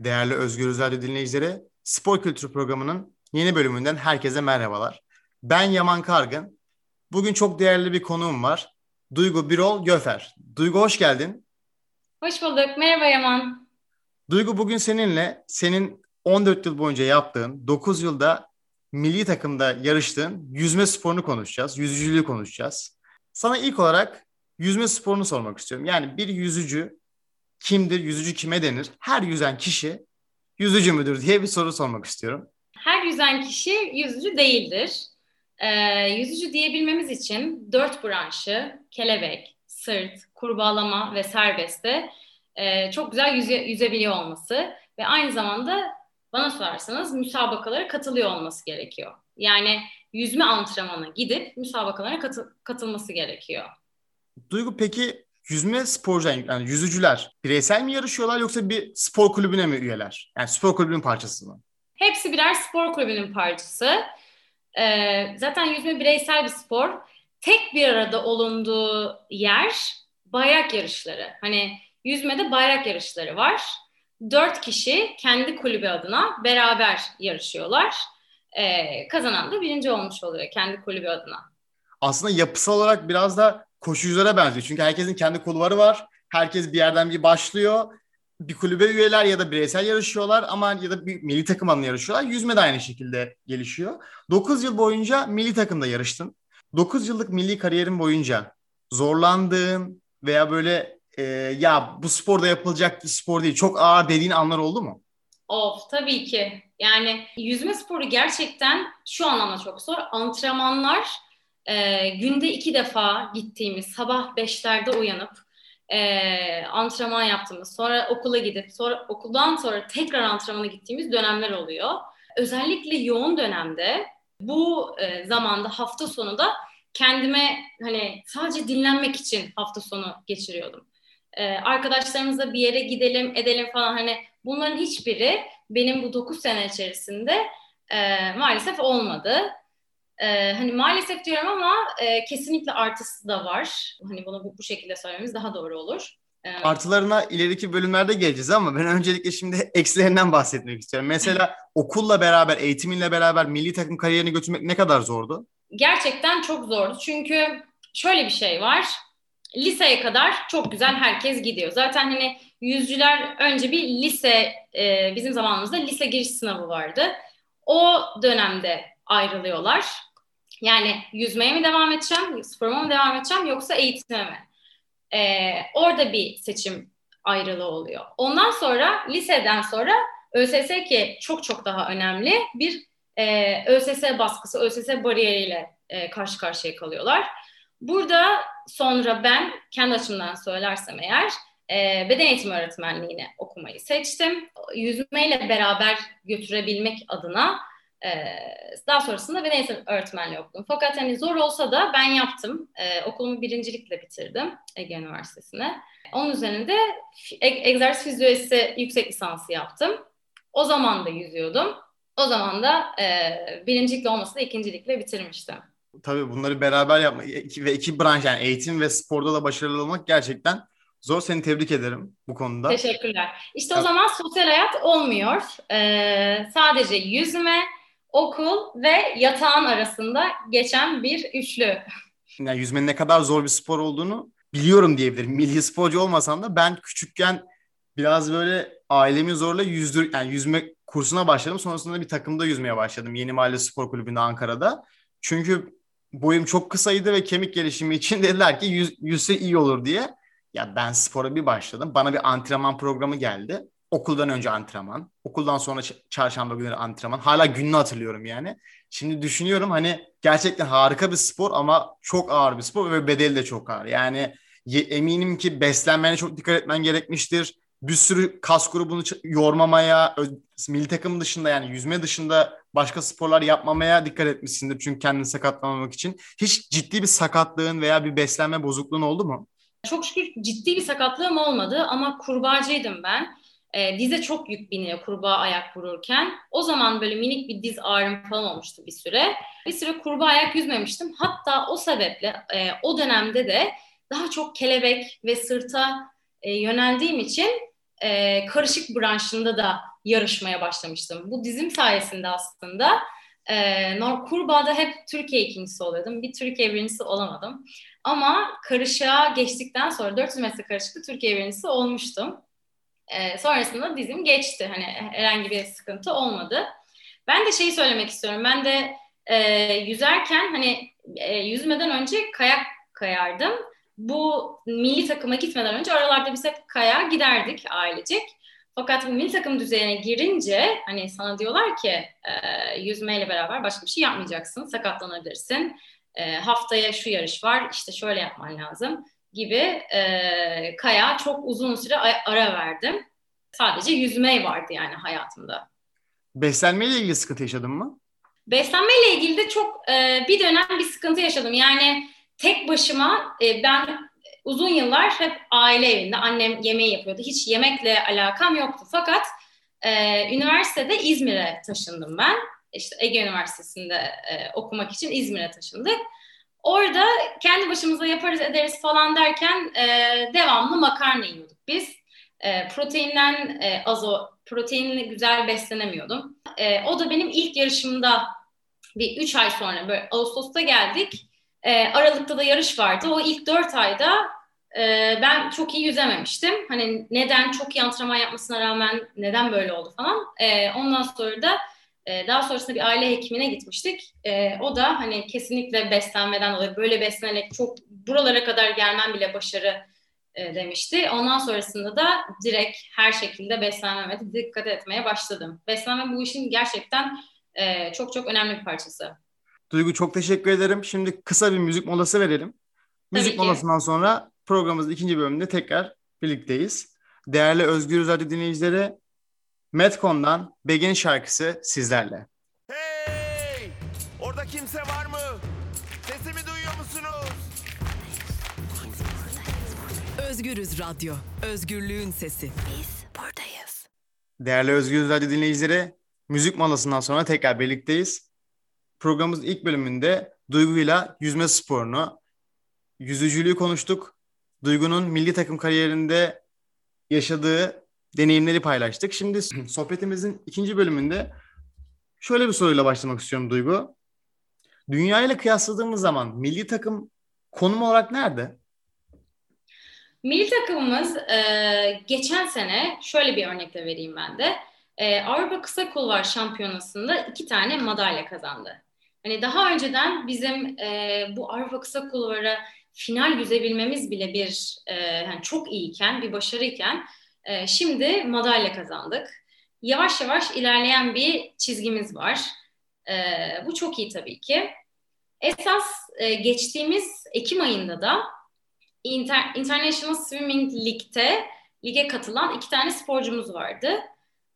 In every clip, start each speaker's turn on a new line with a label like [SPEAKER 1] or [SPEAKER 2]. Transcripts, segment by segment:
[SPEAKER 1] Değerli Özgür Radyo dinleyicileri, Spor Kültürü programının yeni bölümünden herkese merhabalar. Ben Yaman Kargın. Bugün çok değerli bir konuğum var. Duygu Birol Göfer. Duygu hoş geldin.
[SPEAKER 2] Hoş bulduk. Merhaba Yaman.
[SPEAKER 1] Duygu bugün seninle senin 14 yıl boyunca yaptığın, 9 yılda milli takımda yarıştığın yüzme sporunu konuşacağız. Yüzücülüğü konuşacağız. Sana ilk olarak yüzme sporunu sormak istiyorum. Yani bir yüzücü kimdir, yüzücü kime denir? Her yüzen kişi yüzücü müdür diye bir soru sormak istiyorum.
[SPEAKER 2] Her yüzen kişi yüzücü değildir. Ee, yüzücü diyebilmemiz için dört branşı, kelebek, sırt, kurbağalama ve serbestte e, çok güzel yüze, yüzebiliyor olması ve aynı zamanda bana sorarsanız müsabakalara katılıyor olması gerekiyor. Yani yüzme antrenmanına gidip müsabakalara katı, katılması gerekiyor.
[SPEAKER 1] Duygu peki yüzme sporcu yani yüzücüler bireysel mi yarışıyorlar yoksa bir spor kulübüne mi üyeler? Yani spor kulübünün parçası mı?
[SPEAKER 2] Hepsi birer spor kulübünün parçası. Ee, zaten yüzme bireysel bir spor. Tek bir arada olunduğu yer bayrak yarışları. Hani yüzmede bayrak yarışları var. Dört kişi kendi kulübü adına beraber yarışıyorlar. Ee, kazanan da birinci olmuş oluyor kendi kulübü adına.
[SPEAKER 1] Aslında yapısal olarak biraz da koşuculara benziyor. Çünkü herkesin kendi kulvarı var. Herkes bir yerden bir başlıyor. Bir kulübe üyeler ya da bireysel yarışıyorlar ama ya da bir milli takım adına yarışıyorlar. Yüzme de aynı şekilde gelişiyor. 9 yıl boyunca milli takımda yarıştın. 9 yıllık milli kariyerin boyunca zorlandığın veya böyle e, ya bu sporda yapılacak bir spor değil çok ağır dediğin anlar oldu mu?
[SPEAKER 2] Of tabii ki. Yani yüzme sporu gerçekten şu anlamda çok zor. Antrenmanlar e, günde iki defa gittiğimiz sabah beşlerde uyanıp e, antrenman yaptığımız sonra okula gidip sonra okuldan sonra tekrar antrenmana gittiğimiz dönemler oluyor. Özellikle yoğun dönemde bu e, zamanda hafta sonu da kendime hani sadece dinlenmek için hafta sonu geçiriyordum. Ee, arkadaşlarımızla bir yere gidelim edelim falan hani bunların hiçbiri benim bu 9 sene içerisinde e, maalesef olmadı. Ee, hani maalesef diyorum ama e, kesinlikle artısı da var. Hani bunu bu, bu şekilde söylememiz daha doğru olur.
[SPEAKER 1] Ee, Artılarına ileriki bölümlerde geleceğiz ama ben öncelikle şimdi eksilerinden bahsetmek istiyorum. Mesela okulla beraber, eğitiminle beraber milli takım kariyerini götürmek ne kadar zordu?
[SPEAKER 2] Gerçekten çok zordu. Çünkü şöyle bir şey var. Liseye kadar çok güzel herkes gidiyor. Zaten hani yüzcüler önce bir lise, e, bizim zamanımızda lise giriş sınavı vardı. O dönemde ayrılıyorlar. Yani yüzmeye mi devam edeceğim, sporuma mı devam edeceğim yoksa eğitime mi? Ee, orada bir seçim ayrılığı oluyor. Ondan sonra liseden sonra ÖSS ki çok çok daha önemli bir e, ÖSS baskısı, ÖSS bariyeriyle e, karşı karşıya kalıyorlar. Burada sonra ben kendi açımdan söylersem eğer e, beden eğitimi öğretmenliğini okumayı seçtim. Yüzmeyle beraber götürebilmek adına daha sonrasında eğitim öğretmenliği okudum. Fakat hani zor olsa da ben yaptım. Ee, okulumu birincilikle bitirdim Ege Üniversitesi'ne. Onun üzerinde e- egzersiz fizyolojisi yüksek lisansı yaptım. O zaman da yüzüyordum. O zaman da e, birincilikle olmasa da ikincilikle bitirmiştim.
[SPEAKER 1] Tabii bunları beraber yapmak ve iki branş yani eğitim ve sporda da başarılı olmak gerçekten Zor seni tebrik ederim bu konuda.
[SPEAKER 2] Teşekkürler. İşte o zaman sosyal hayat olmuyor. Ee, sadece yüzme, okul ve yatağın arasında geçen bir üçlü.
[SPEAKER 1] Yani yüzmenin ne kadar zor bir spor olduğunu biliyorum diyebilirim. Milli sporcu olmasam da ben küçükken biraz böyle ailemi zorla yüzdür yani yüzme kursuna başladım. Sonrasında bir takımda yüzmeye başladım. Yeni Mahalle Spor Kulübü'nde Ankara'da. Çünkü boyum çok kısaydı ve kemik gelişimi için dediler ki yüz, yüzse iyi olur diye. Ya ben spora bir başladım. Bana bir antrenman programı geldi. Okuldan önce antrenman. Okuldan sonra çarşamba günleri antrenman. Hala gününü hatırlıyorum yani. Şimdi düşünüyorum hani gerçekten harika bir spor ama çok ağır bir spor ve bedeli de çok ağır. Yani eminim ki beslenmene çok dikkat etmen gerekmiştir. Bir sürü kas grubunu yormamaya, milli takım dışında yani yüzme dışında başka sporlar yapmamaya dikkat etmişsindir. Çünkü kendini sakatlamamak için. Hiç ciddi bir sakatlığın veya bir beslenme bozukluğun oldu mu?
[SPEAKER 2] Çok şükür ciddi bir sakatlığım olmadı ama kurbağacıydım ben. E, dize çok yük biniyor kurbağa ayak vururken. O zaman böyle minik bir diz ağrım falan olmuştu bir süre. Bir süre kurbağa ayak yüzmemiştim. Hatta o sebeple e, o dönemde de daha çok kelebek ve sırta e, yöneldiğim için e, karışık branşında da yarışmaya başlamıştım. Bu dizim sayesinde aslında e, Nor Kurbağa'da hep Türkiye ikincisi oluyordum. Bir Türkiye birincisi olamadım. Ama karışığa geçtikten sonra 400 metre karışıkta Türkiye birincisi olmuştum. E, sonrasında dizim geçti. Hani herhangi bir sıkıntı olmadı. Ben de şeyi söylemek istiyorum. Ben de e, yüzerken hani e, yüzmeden önce kayak kayardım. Bu milli takıma gitmeden önce aralarda biz hep kaya giderdik ailecek. Fakat bu milli takım düzeyine girince hani sana diyorlar ki e, yüzmeyle beraber başka bir şey yapmayacaksın, sakatlanabilirsin. E, haftaya şu yarış var, işte şöyle yapman lazım gibi e, kaya çok uzun süre ara verdim. Sadece yüzme vardı yani hayatımda.
[SPEAKER 1] Beslenmeyle ilgili sıkıntı yaşadın mı?
[SPEAKER 2] Beslenmeyle ilgili de çok e, bir dönem bir sıkıntı yaşadım. Yani tek başıma e, ben uzun yıllar hep aile evinde annem yemeği yapıyordu. Hiç yemekle alakam yoktu. Fakat e, üniversitede İzmir'e taşındım ben. İşte Ege Üniversitesi'nde e, okumak için İzmir'e taşındık. Orada kendi başımıza yaparız ederiz falan derken e, devamlı makarna yiyorduk biz. E, proteinden e, azo, proteinle güzel beslenemiyordum. E, o da benim ilk yarışımda bir üç ay sonra böyle Ağustos'ta geldik. E, Aralık'ta da yarış vardı. O ilk dört ayda e, ben çok iyi yüzememiştim. Hani neden çok iyi antrenman yapmasına rağmen neden böyle oldu falan. E, ondan sonra da e, daha sonrasında bir aile hekimine gitmiştik. E, o da hani kesinlikle beslenmeden dolayı böyle beslenerek çok buralara kadar gelmem bile başarı e, demişti. Ondan sonrasında da direkt her şekilde beslenmeme dikkat etmeye başladım. Beslenme bu işin gerçekten e, çok çok önemli bir parçası.
[SPEAKER 1] Duygu çok teşekkür ederim. Şimdi kısa bir müzik molası verelim. Müzik molasından sonra programımızın ikinci bölümünde tekrar birlikteyiz. Değerli Özgür Radyo dinleyicileri, Metcon'dan Begin şarkısı sizlerle.
[SPEAKER 3] Hey! Orada kimse var mı? Sesimi duyuyor musunuz?
[SPEAKER 4] Özgürüz Radyo. Özgürlüğün sesi. Biz buradayız.
[SPEAKER 1] Değerli Özgür Radyo dinleyicileri, müzik molasından sonra tekrar birlikteyiz. Programımızın ilk bölümünde Duygu'yla yüzme sporunu, yüzücülüğü konuştuk. Duygu'nun milli takım kariyerinde yaşadığı deneyimleri paylaştık. Şimdi sohbetimizin ikinci bölümünde şöyle bir soruyla başlamak istiyorum Duygu. Dünya ile kıyasladığımız zaman milli takım konum olarak nerede?
[SPEAKER 2] Milli takımımız e, geçen sene şöyle bir örnekle vereyim ben de. E, Avrupa Kısa Kulvar Şampiyonası'nda iki tane madalya kazandı. Hani daha önceden bizim e, bu Avrupa Kısa Kulvar'a final yüzebilmemiz bile bir e, yani çok iyiyken, bir başarıyken e, şimdi madalya kazandık. Yavaş yavaş ilerleyen bir çizgimiz var. E, bu çok iyi tabii ki. Esas e, geçtiğimiz Ekim ayında da Inter International Swimming League'te lige katılan iki tane sporcumuz vardı.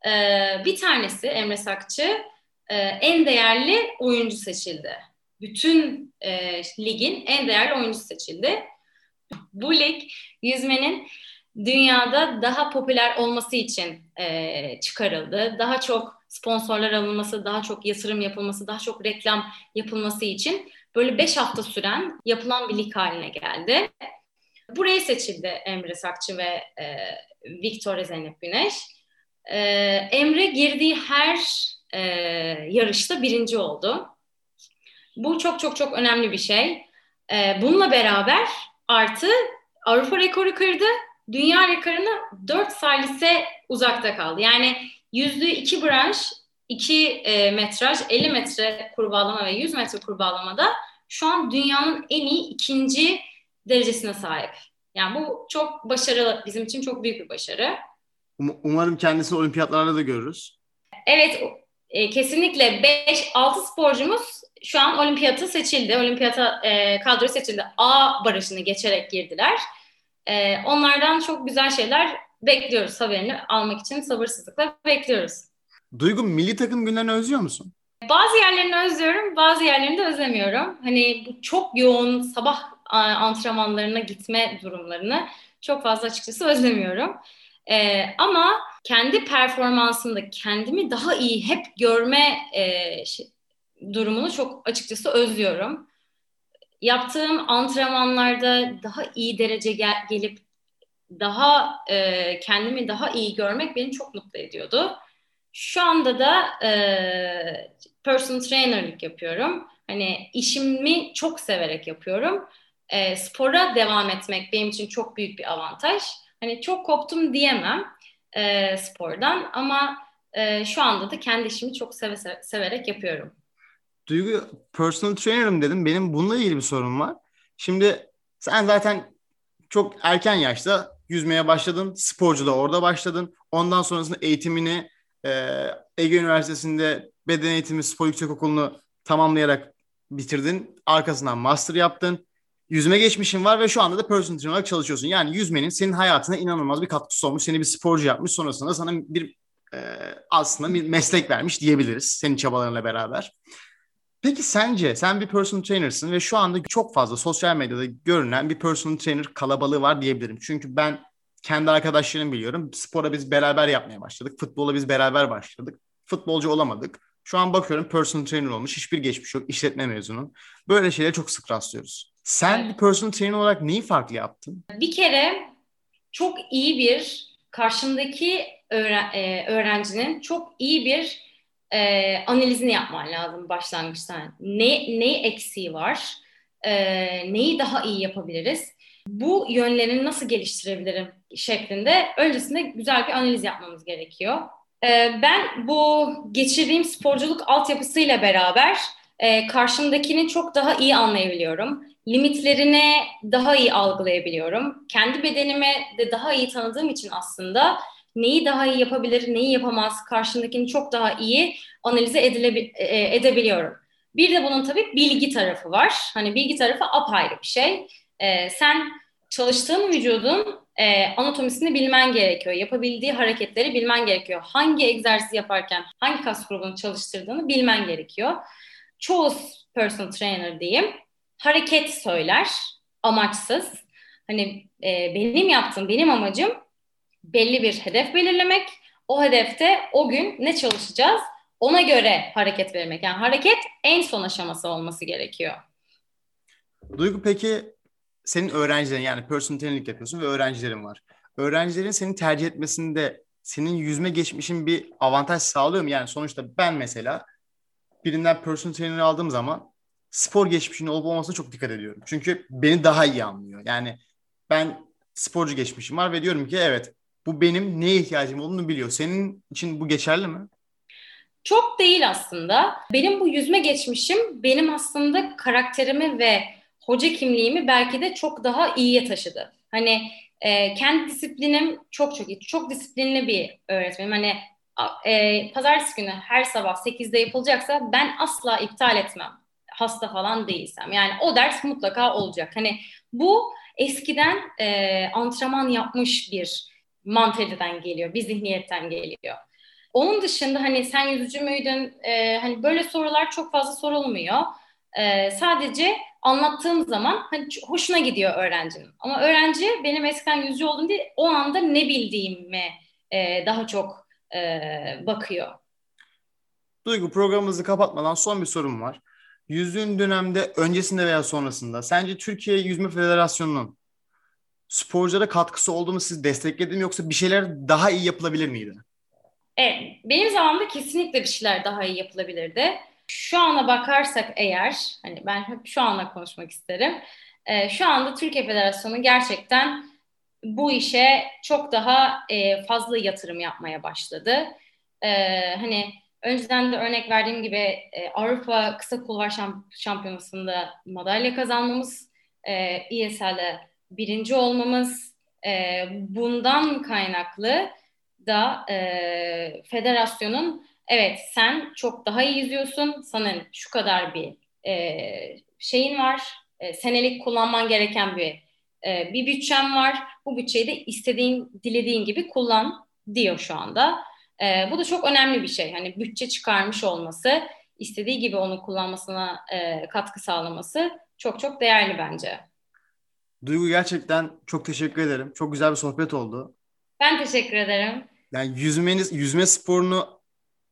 [SPEAKER 2] Ee, bir tanesi Emre Sakçı e, en değerli oyuncu seçildi. Bütün e, ligin en değerli oyuncusu seçildi. Bu lig yüzmenin dünyada daha popüler olması için e, çıkarıldı. Daha çok sponsorlar alınması, daha çok yatırım yapılması, daha çok reklam yapılması için böyle beş hafta süren yapılan bir lig haline geldi. Buraya seçildi Emre Sakçı ve e, Victoria Zeynep Güneş. E, Emre girdiği her e, yarışta birinci oldu. Bu çok çok çok önemli bir şey. E, bununla beraber artı Avrupa rekoru kırdı. Dünya rekorunu 4 salise uzakta kaldı. Yani yüzde iki branş, iki e, metraj, 50 metre kurbağalama ve 100 metre kurbağalamada şu an dünyanın en iyi ikinci derecesine sahip. Yani bu çok başarılı, bizim için çok büyük bir başarı.
[SPEAKER 1] Um- umarım kendisini olimpiyatlarda da görürüz.
[SPEAKER 2] Evet, e, kesinlikle 5-6 sporcumuz şu an olimpiyata seçildi. Olimpiyata e, kadro seçildi. A barajını geçerek girdiler. E, onlardan çok güzel şeyler bekliyoruz haberini almak için sabırsızlıkla bekliyoruz.
[SPEAKER 1] Duygu milli takım günlerini özlüyor musun?
[SPEAKER 2] Bazı yerlerini özlüyorum, bazı yerlerini de özlemiyorum. Hani bu çok yoğun sabah antrenmanlarına gitme durumlarını çok fazla açıkçası özlemiyorum. Ee, ama kendi performansında kendimi daha iyi hep görme e, şey, durumunu çok açıkçası özlüyorum. Yaptığım antrenmanlarda daha iyi derece gel- gelip daha e, kendimi daha iyi görmek beni çok mutlu ediyordu. Şu anda da e, personal trainerlik yapıyorum. Hani işimi çok severek yapıyorum. E, spora devam etmek benim için çok büyük bir avantaj. Hani çok koptum diyemem e, spordan ama e, şu anda da kendi işimi çok seve, severek yapıyorum.
[SPEAKER 1] Duygu personal trainer'ım dedim. Benim bununla ilgili bir sorun var. Şimdi sen zaten çok erken yaşta yüzmeye başladın. Sporcu da orada başladın. Ondan sonrasında eğitimini e, Ege Üniversitesi'nde beden eğitimi spor yüksek okulunu tamamlayarak bitirdin. Arkasından master yaptın. Yüzme geçmişin var ve şu anda da personal trainer olarak çalışıyorsun. Yani yüzmenin senin hayatına inanılmaz bir katkısı olmuş. Seni bir sporcu yapmış. Sonrasında sana bir e, aslında bir meslek vermiş diyebiliriz. Senin çabalarınla beraber. Peki sence sen bir personal trainer'sın ve şu anda çok fazla sosyal medyada görünen bir personal trainer kalabalığı var diyebilirim. Çünkü ben kendi arkadaşlarım biliyorum. Spora biz beraber yapmaya başladık. Futbola biz beraber başladık. Futbolcu olamadık. Şu an bakıyorum personal trainer olmuş. Hiçbir geçmiş yok. İşletme mezunu. Böyle şeylere çok sık rastlıyoruz. Sen evet. bir personal trainer olarak neyi farklı yaptın?
[SPEAKER 2] Bir kere çok iyi bir karşımdaki öğren- e, öğrencinin çok iyi bir e, analizini yapman lazım başlangıçtan. Ne, ne eksiği var? E, neyi daha iyi yapabiliriz? Bu yönlerini nasıl geliştirebilirim şeklinde öncesinde güzel bir analiz yapmamız gerekiyor. E, ben bu geçirdiğim sporculuk altyapısıyla beraber e, karşımdakini çok daha iyi anlayabiliyorum. Limitlerini daha iyi algılayabiliyorum. Kendi bedenimi de daha iyi tanıdığım için aslında neyi daha iyi yapabilir, neyi yapamaz, karşındakini çok daha iyi analize edilebi- e, edebiliyorum. Bir de bunun tabii bilgi tarafı var. Hani bilgi tarafı apayrı bir şey. Ee, sen çalıştığın vücudun e, anatomisini bilmen gerekiyor. Yapabildiği hareketleri bilmen gerekiyor. Hangi egzersiz yaparken hangi kas grubunu çalıştırdığını bilmen gerekiyor. Çoğu personal trainer diyeyim hareket söyler amaçsız. Hani e, benim yaptığım, benim amacım belli bir hedef belirlemek. O hedefte o gün ne çalışacağız? Ona göre hareket vermek. Yani hareket en son aşaması olması gerekiyor.
[SPEAKER 1] Duygu peki senin öğrencilerin yani personal yapıyorsun ve öğrencilerin var. Öğrencilerin seni tercih etmesinde senin yüzme geçmişin bir avantaj sağlıyor mu? Yani sonuçta ben mesela birinden personal trainer aldığım zaman spor geçmişinin olup olmasına çok dikkat ediyorum. Çünkü beni daha iyi anlıyor. Yani ben sporcu geçmişim var ve diyorum ki evet bu benim neye ihtiyacım olduğunu biliyor. Senin için bu geçerli mi?
[SPEAKER 2] Çok değil aslında. Benim bu yüzme geçmişim benim aslında karakterimi ve hoca kimliğimi belki de çok daha iyiye taşıdı. Hani e, kendi disiplinim çok çok iyi. Çok disiplinli bir öğretmenim. Hani e, pazartesi günü her sabah 8'de yapılacaksa ben asla iptal etmem. Hasta falan değilsem. Yani o ders mutlaka olacak. Hani bu eskiden e, antrenman yapmış bir mantaliteden geliyor, bir zihniyetten geliyor. Onun dışında hani sen yüzücü müydün? E, hani böyle sorular çok fazla sorulmuyor. E, sadece anlattığım zaman hani hoşuna gidiyor öğrencinin. Ama öğrenci benim eskiden yüzücü oldum diye o anda ne bildiğimi e, daha çok e, bakıyor.
[SPEAKER 1] Duygu programımızı kapatmadan son bir sorum var. Yüzüğün dönemde öncesinde veya sonrasında sence Türkiye Yüzme Federasyonu'nun sporculara katkısı olduğunu siz destekledin yoksa bir şeyler daha iyi yapılabilir miydi?
[SPEAKER 2] Evet, benim zamanımda kesinlikle bir şeyler daha iyi yapılabilirdi. Şu ana bakarsak eğer, hani ben hep şu anla konuşmak isterim. E, şu anda Türkiye Federasyonu gerçekten bu işe çok daha e, fazla yatırım yapmaya başladı. E, hani önceden de örnek verdiğim gibi e, Avrupa Kısa Kulvar şamp- Şampiyonası'nda madalya kazanmamız, e, birinci olmamız, e, bundan kaynaklı da e, federasyonun evet sen çok daha iyi yüzüyorsun, senin şu kadar bir e, şeyin var, e, senelik kullanman gereken bir e, bir bütçem var. Bu bütçeyi de istediğin, dilediğin gibi kullan diyor şu anda. E, bu da çok önemli bir şey. Hani bütçe çıkarmış olması, istediği gibi onu kullanmasına e, katkı sağlaması çok çok değerli bence.
[SPEAKER 1] Duygu gerçekten çok teşekkür ederim. Çok güzel bir sohbet oldu.
[SPEAKER 2] Ben teşekkür ederim.
[SPEAKER 1] Yani yüzmeniz, yüzme sporunu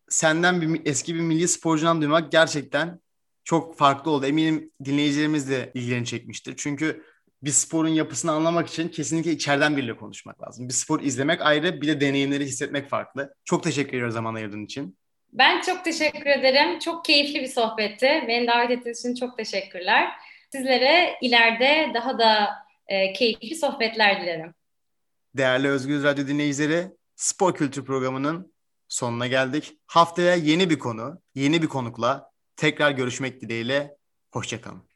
[SPEAKER 1] senden bir eski bir milli sporcudan duymak gerçekten çok farklı oldu. Eminim dinleyicilerimiz de ilgilerini çekmiştir. Çünkü bir sporun yapısını anlamak için kesinlikle içeriden biriyle konuşmak lazım. Bir spor izlemek ayrı, bir de deneyimleri hissetmek farklı. Çok teşekkür ediyorum zaman ayırdığın için.
[SPEAKER 2] Ben çok teşekkür ederim. Çok keyifli bir sohbetti. Beni davet ettiğiniz için çok teşekkürler. Sizlere ileride daha da e, keyifli sohbetler dilerim.
[SPEAKER 1] Değerli Özgür Radyo dinleyicileri, Spor Kültür Programı'nın sonuna geldik. Haftaya yeni bir konu, yeni bir konukla tekrar görüşmek dileğiyle. Hoşçakalın.